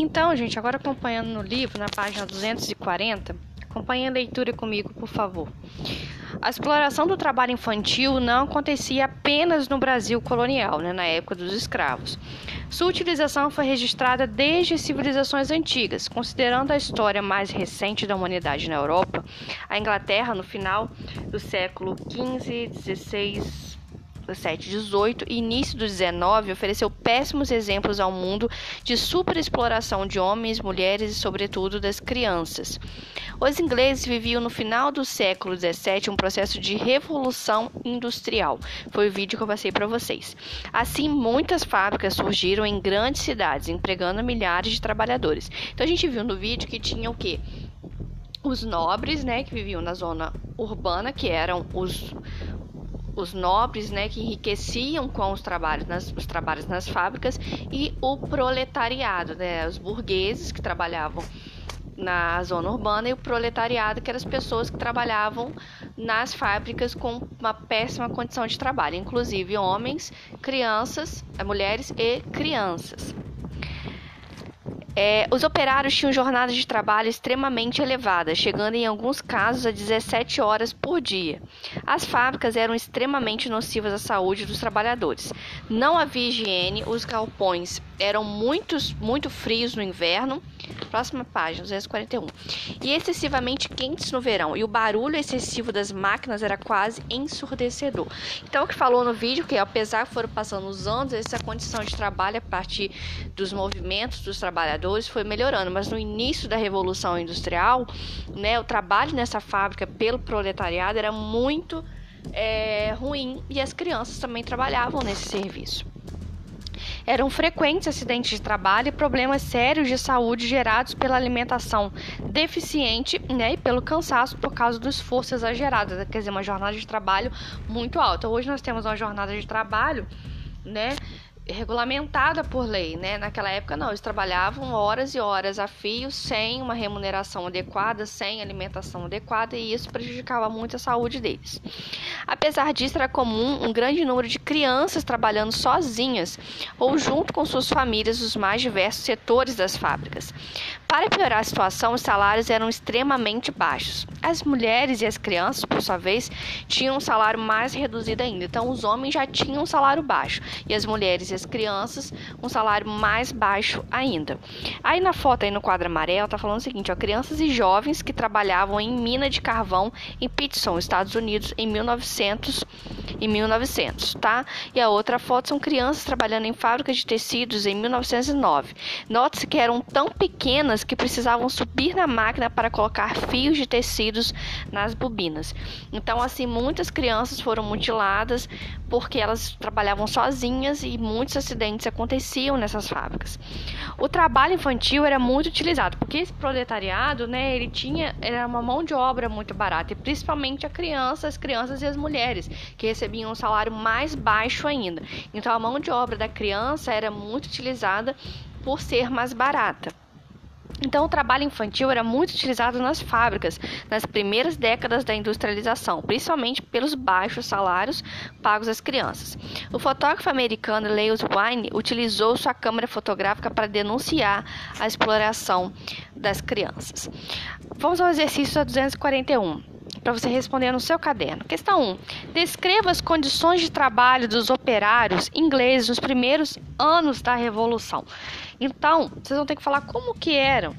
Então, gente, agora acompanhando no livro, na página 240, acompanhe a leitura comigo, por favor. A exploração do trabalho infantil não acontecia apenas no Brasil colonial, né, na época dos escravos. Sua utilização foi registrada desde civilizações antigas, considerando a história mais recente da humanidade na Europa. A Inglaterra, no final do século XV, XVI, 17, 18 e início do 19 ofereceu péssimos exemplos ao mundo de superexploração de homens, mulheres e, sobretudo, das crianças. Os ingleses viviam no final do século 17 um processo de revolução industrial. Foi o vídeo que eu passei para vocês. Assim, muitas fábricas surgiram em grandes cidades, empregando milhares de trabalhadores. Então a gente viu no vídeo que tinha o quê? Os nobres, né, que viviam na zona urbana, que eram os os nobres, né, que enriqueciam com os trabalhos nas, os trabalhos nas fábricas e o proletariado, né, os burgueses que trabalhavam na zona urbana e o proletariado, que eram as pessoas que trabalhavam nas fábricas com uma péssima condição de trabalho, inclusive homens, crianças, mulheres e crianças. É, os operários tinham jornadas de trabalho extremamente elevadas, chegando em alguns casos a 17 horas por dia. As fábricas eram extremamente nocivas à saúde dos trabalhadores. Não havia higiene, os galpões eram muitos, muito frios no inverno. Próxima página, 241. E excessivamente quentes no verão. E o barulho excessivo das máquinas era quase ensurdecedor. Então, o que falou no vídeo que, apesar que foram passando os anos, essa condição de trabalho a partir dos movimentos dos trabalhadores foi melhorando. Mas no início da Revolução Industrial, né, o trabalho nessa fábrica pelo proletariado era muito é, ruim e as crianças também trabalhavam nesse serviço. Eram frequentes acidentes de trabalho e problemas sérios de saúde gerados pela alimentação deficiente né, e pelo cansaço por causa do esforço exagerado, quer dizer, uma jornada de trabalho muito alta. Hoje nós temos uma jornada de trabalho né, regulamentada por lei, né? Naquela época não, eles trabalhavam horas e horas a fio sem uma remuneração adequada, sem alimentação adequada e isso prejudicava muito a saúde deles. Apesar disso, era comum um grande número de crianças trabalhando sozinhas ou junto com suas famílias nos mais diversos setores das fábricas. Para piorar a situação, os salários eram extremamente baixos. As mulheres e as crianças, por sua vez, tinham um salário mais reduzido ainda. Então, os homens já tinham um salário baixo e as mulheres e as crianças um salário mais baixo ainda. Aí na foto aí no quadro amarelo tá falando o seguinte, ó, crianças e jovens que trabalhavam em mina de carvão em Pittston, Estados Unidos, em 1900 e 1900, tá? E a outra foto são crianças trabalhando em fábricas de tecidos em 1909. Note-se que eram tão pequenas que precisavam subir na máquina para colocar fios de tecidos nas bobinas. Então, assim, muitas crianças foram mutiladas porque elas trabalhavam sozinhas e muitos acidentes aconteciam nessas fábricas. O trabalho infantil era muito utilizado, porque esse proletariado, né, ele tinha era uma mão de obra muito barata, e principalmente a criança, as crianças e as mulheres, que recebiam um salário mais baixo ainda. Então a mão de obra da criança era muito utilizada por ser mais barata. Então, o trabalho infantil era muito utilizado nas fábricas nas primeiras décadas da industrialização, principalmente pelos baixos salários pagos às crianças. O fotógrafo americano Lewis Wine utilizou sua câmera fotográfica para denunciar a exploração das crianças. Vamos ao exercício 241 para você responder no seu caderno. Questão 1. Descreva as condições de trabalho dos operários ingleses nos primeiros anos da Revolução. Então, vocês vão ter que falar como que era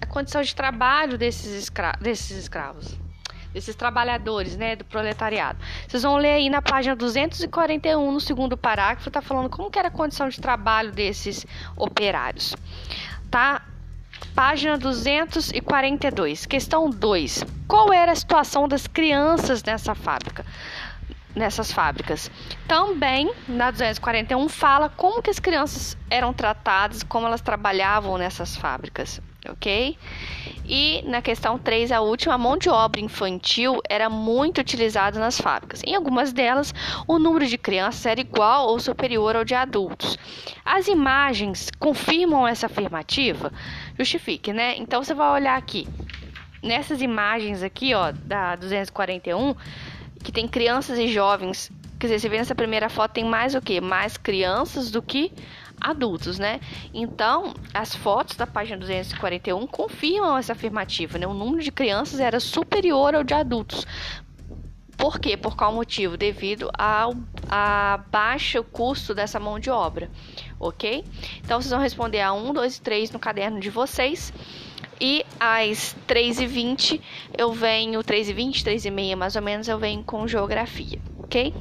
a condição de trabalho desses, escra desses escravos, desses trabalhadores, né, do proletariado. Vocês vão ler aí na página 241, no segundo parágrafo, tá falando como que era a condição de trabalho desses operários. Tá? Página 242, questão 2. Qual era a situação das crianças nessa fábrica? Nessas fábricas. Também, na 241, fala como que as crianças eram tratadas, como elas trabalhavam nessas fábricas, ok? E na questão 3, a última, a mão de obra infantil era muito utilizada nas fábricas. Em algumas delas, o número de crianças era igual ou superior ao de adultos. As imagens confirmam essa afirmativa? Justifique, né? Então você vai olhar aqui. Nessas imagens aqui, ó, da 241, que tem crianças e jovens. Quer dizer, você vê nessa primeira foto tem mais o que? Mais crianças do que adultos, né? Então, as fotos da página 241 confirmam essa afirmativa, né? O número de crianças era superior ao de adultos. Por quê? Por qual motivo? Devido ao a baixo custo dessa mão de obra, ok? Então, vocês vão responder a 1, 2 e 3 no caderno de vocês. E às 3h20 eu venho, 3h20, 3h30 mais ou menos, eu venho com geografia, ok?